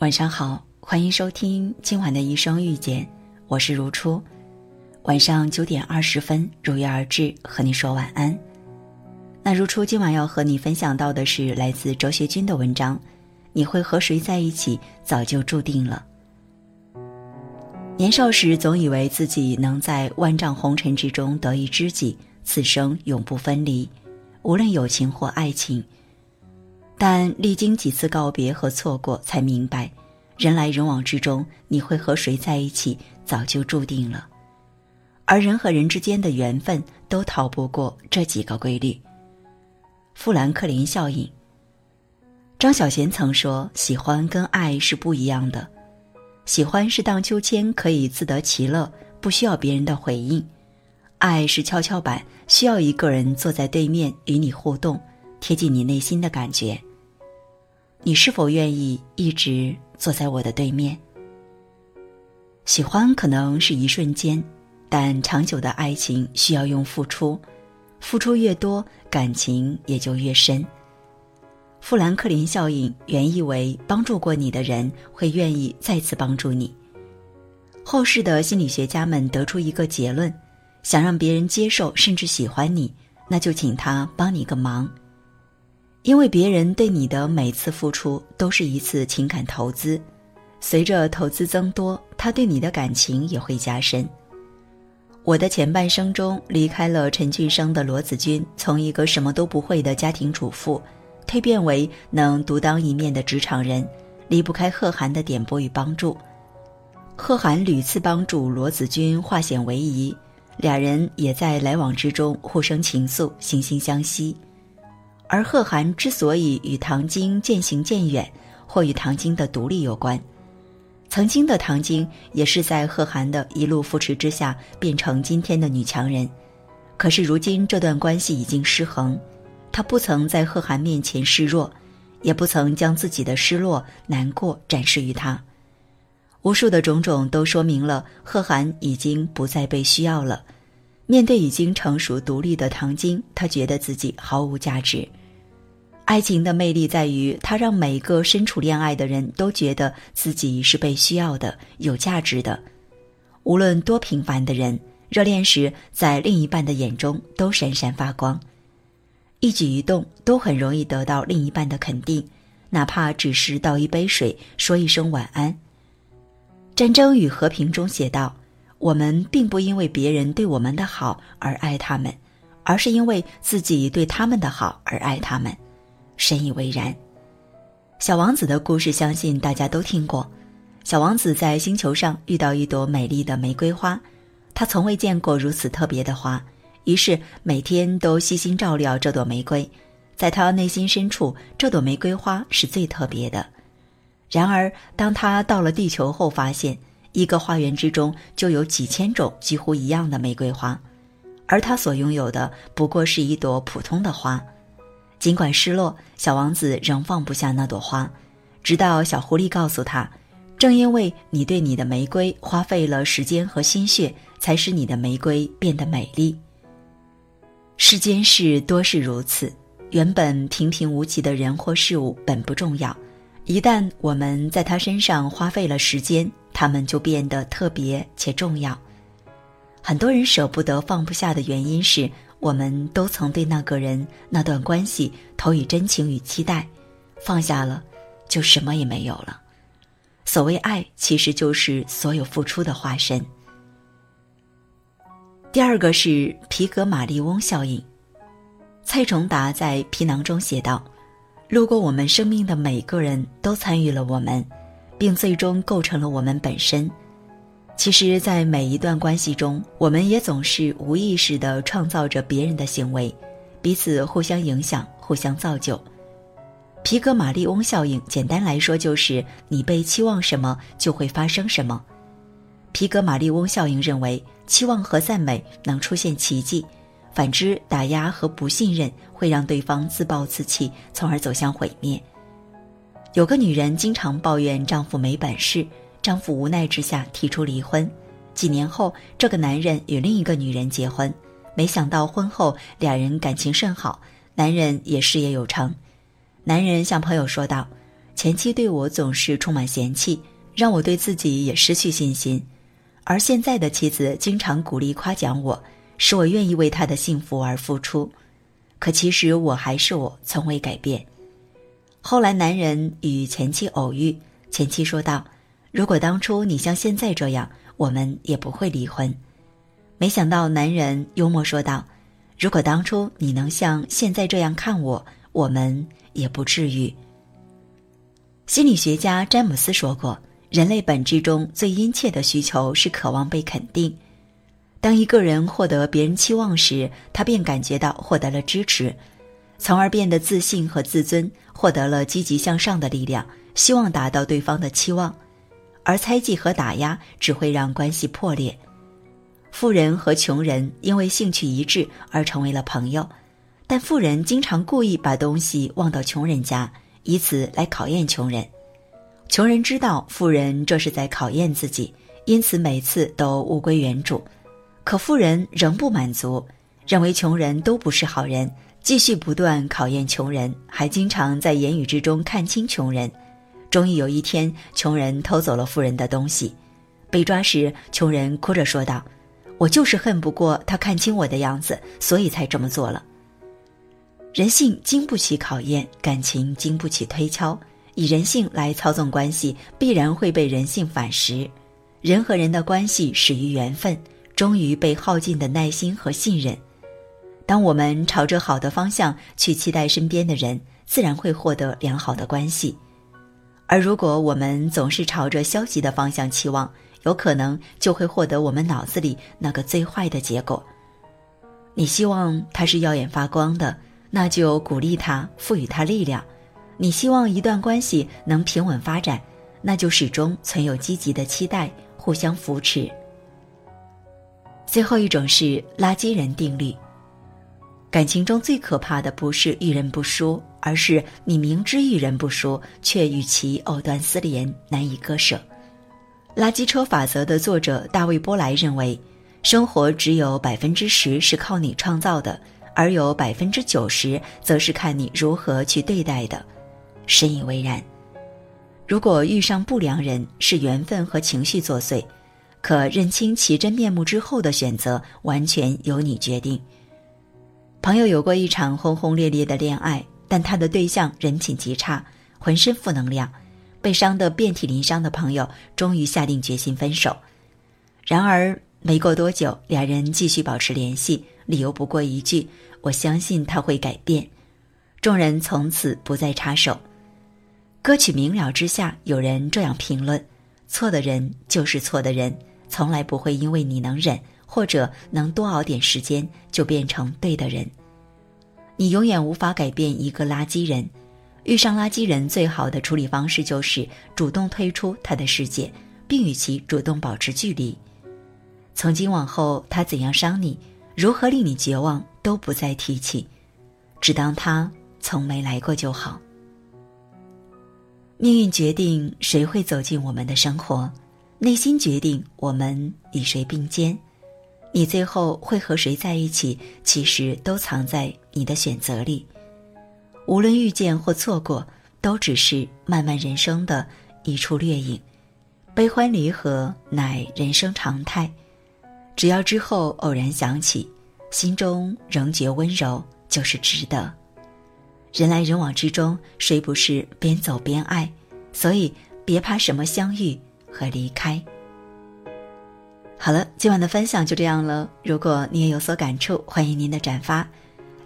晚上好，欢迎收听今晚的一生遇见，我是如初。晚上九点二十分如约而至，和你说晚安。那如初今晚要和你分享到的是来自哲学君的文章：你会和谁在一起，早就注定了。年少时总以为自己能在万丈红尘之中得一知己，此生永不分离，无论友情或爱情。但历经几次告别和错过，才明白，人来人往之中，你会和谁在一起，早就注定了。而人和人之间的缘分，都逃不过这几个规律。富兰克林效应。张小娴曾说：“喜欢跟爱是不一样的，喜欢是荡秋千，可以自得其乐，不需要别人的回应；爱是跷跷板，需要一个人坐在对面与你互动，贴近你内心的感觉。”你是否愿意一直坐在我的对面？喜欢可能是一瞬间，但长久的爱情需要用付出，付出越多，感情也就越深。富兰克林效应原意为帮助过你的人会愿意再次帮助你。后世的心理学家们得出一个结论：想让别人接受甚至喜欢你，那就请他帮你个忙。因为别人对你的每次付出都是一次情感投资，随着投资增多，他对你的感情也会加深。我的前半生中，离开了陈俊生的罗子君，从一个什么都不会的家庭主妇，蜕变为能独当一面的职场人，离不开贺涵的点拨与帮助。贺涵屡次帮助罗子君化险为夷，俩人也在来往之中互生情愫，惺惺相惜。而贺涵之所以与唐晶渐行渐远，或与唐晶的独立有关。曾经的唐晶也是在贺涵的一路扶持之下，变成今天的女强人。可是如今这段关系已经失衡，她不曾在贺涵面前示弱，也不曾将自己的失落、难过展示于他。无数的种种都说明了贺涵已经不再被需要了。面对已经成熟独立的唐晶，他觉得自己毫无价值。爱情的魅力在于，它让每一个身处恋爱的人都觉得自己是被需要的、有价值的。无论多平凡的人，热恋时在另一半的眼中都闪闪发光，一举一动都很容易得到另一半的肯定，哪怕只是倒一杯水、说一声晚安。《战争与和平》中写道：“我们并不因为别人对我们的好而爱他们，而是因为自己对他们的好而爱他们。”深以为然。小王子的故事，相信大家都听过。小王子在星球上遇到一朵美丽的玫瑰花，他从未见过如此特别的花，于是每天都悉心照料这朵玫瑰。在他内心深处，这朵玫瑰花是最特别的。然而，当他到了地球后，发现一个花园之中就有几千种几乎一样的玫瑰花，而他所拥有的不过是一朵普通的花。尽管失落，小王子仍放不下那朵花，直到小狐狸告诉他：“正因为你对你的玫瑰花费了时间和心血，才使你的玫瑰变得美丽。”世间事多是如此，原本平平无奇的人或事物本不重要，一旦我们在他身上花费了时间，他们就变得特别且重要。很多人舍不得、放不下的原因是。我们都曾对那个人、那段关系投以真情与期待，放下了，就什么也没有了。所谓爱，其实就是所有付出的化身。第二个是皮格马利翁效应。蔡崇达在《皮囊》中写道：“路过我们生命的每个人都参与了我们，并最终构成了我们本身。”其实，在每一段关系中，我们也总是无意识地创造着别人的行为，彼此互相影响、互相造就。皮格马利翁效应，简单来说就是你被期望什么，就会发生什么。皮格马利翁效应认为，期望和赞美能出现奇迹，反之，打压和不信任会让对方自暴自弃，从而走向毁灭。有个女人经常抱怨丈夫没本事。丈夫无奈之下提出离婚，几年后，这个男人与另一个女人结婚，没想到婚后俩人感情甚好，男人也事业有成。男人向朋友说道：“前妻对我总是充满嫌弃，让我对自己也失去信心。而现在的妻子经常鼓励夸奖我，使我愿意为他的幸福而付出。可其实我还是我，从未改变。”后来，男人与前妻偶遇，前妻说道：“如果当初你像现在这样，我们也不会离婚。”没想到，男人幽默说道：“如果当初你能像现在这样看我，我们……”也不至于。心理学家詹姆斯说过：“人类本质中最殷切的需求是渴望被肯定。当一个人获得别人期望时，他便感觉到获得了支持，从而变得自信和自尊，获得了积极向上的力量，希望达到对方的期望。而猜忌和打压只会让关系破裂。富人和穷人因为兴趣一致而成为了朋友。”但富人经常故意把东西忘到穷人家，以此来考验穷人。穷人知道富人这是在考验自己，因此每次都物归原主。可富人仍不满足，认为穷人都不是好人，继续不断考验穷人，还经常在言语之中看清穷人。终于有一天，穷人偷走了富人的东西，被抓时，穷人哭着说道：“我就是恨不过他看清我的样子，所以才这么做了。”人性经不起考验，感情经不起推敲。以人性来操纵关系，必然会被人性反噬。人和人的关系始于缘分，终于被耗尽的耐心和信任。当我们朝着好的方向去期待身边的人，自然会获得良好的关系。而如果我们总是朝着消极的方向期望，有可能就会获得我们脑子里那个最坏的结果。你希望他是耀眼发光的。那就鼓励他，赋予他力量。你希望一段关系能平稳发展，那就始终存有积极的期待，互相扶持。最后一种是垃圾人定律。感情中最可怕的不是遇人不淑，而是你明知遇人不淑，却与其藕断丝连，难以割舍。垃圾车法则的作者大卫·波莱认为，生活只有百分之十是靠你创造的。而有百分之九十，则是看你如何去对待的，深以为然。如果遇上不良人，是缘分和情绪作祟，可认清其真面目之后的选择，完全由你决定。朋友有过一场轰轰烈烈的恋爱，但他的对象人品极差，浑身负能量，被伤得遍体鳞伤的朋友，终于下定决心分手。然而没过多久，俩人继续保持联系，理由不过一句。我相信他会改变，众人从此不再插手。歌曲明了之下，有人这样评论：错的人就是错的人，从来不会因为你能忍或者能多熬点时间就变成对的人。你永远无法改变一个垃圾人，遇上垃圾人最好的处理方式就是主动退出他的世界，并与其主动保持距离。从今往后，他怎样伤你？如何令你绝望都不再提起，只当他从没来过就好。命运决定谁会走进我们的生活，内心决定我们与谁并肩。你最后会和谁在一起，其实都藏在你的选择里。无论遇见或错过，都只是漫漫人生的一处掠影。悲欢离合乃人生常态。只要之后偶然想起，心中仍觉温柔，就是值得。人来人往之中，谁不是边走边爱？所以别怕什么相遇和离开。好了，今晚的分享就这样了。如果你也有所感触，欢迎您的转发，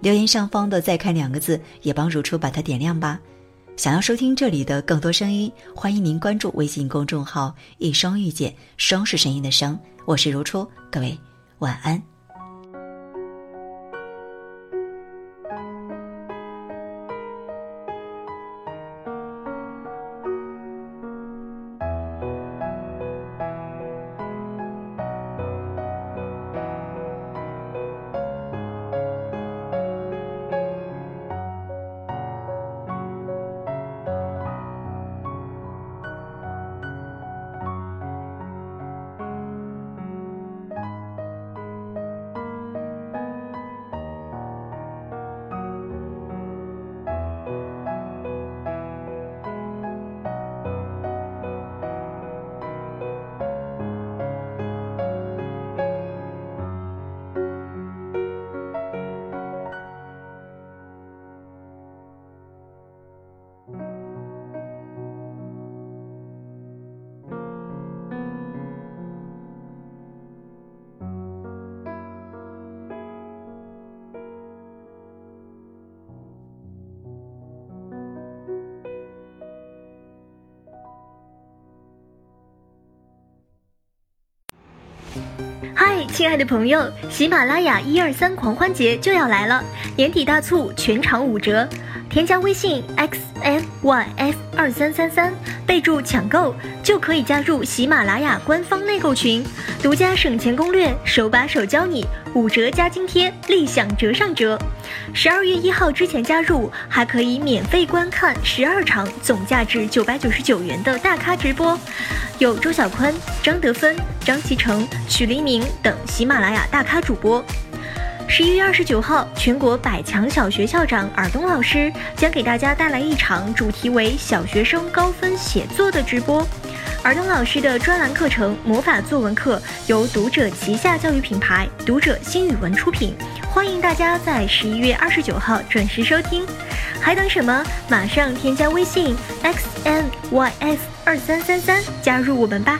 留言上方的“再看”两个字也帮如初把它点亮吧。想要收听这里的更多声音，欢迎您关注微信公众号“一双遇见”，双是声音的声。我是如初，各位晚安。嗨亲爱的朋友喜马拉雅一二三狂欢节就要来了年底大促全场五折。添加微信 xx y f 二三三三，备注抢购，就可以加入喜马拉雅官方内购群，独家省钱攻略，手把手教你，五折加津贴，立享折上折。十二月一号之前加入，还可以免费观看十二场总价值九百九十九元的大咖直播，有周小宽、张德芬、张其成、许黎明等喜马拉雅大咖主播。十一月二十九号，全国百强小学校长尔东老师将给大家带来一场主题为“小学生高分写作”的直播。尔东老师的专栏课程《魔法作文课》由读者旗下教育品牌读者新语文出品，欢迎大家在十一月二十九号准时收听。还等什么？马上添加微信 x n y f 二三三三加入我们吧！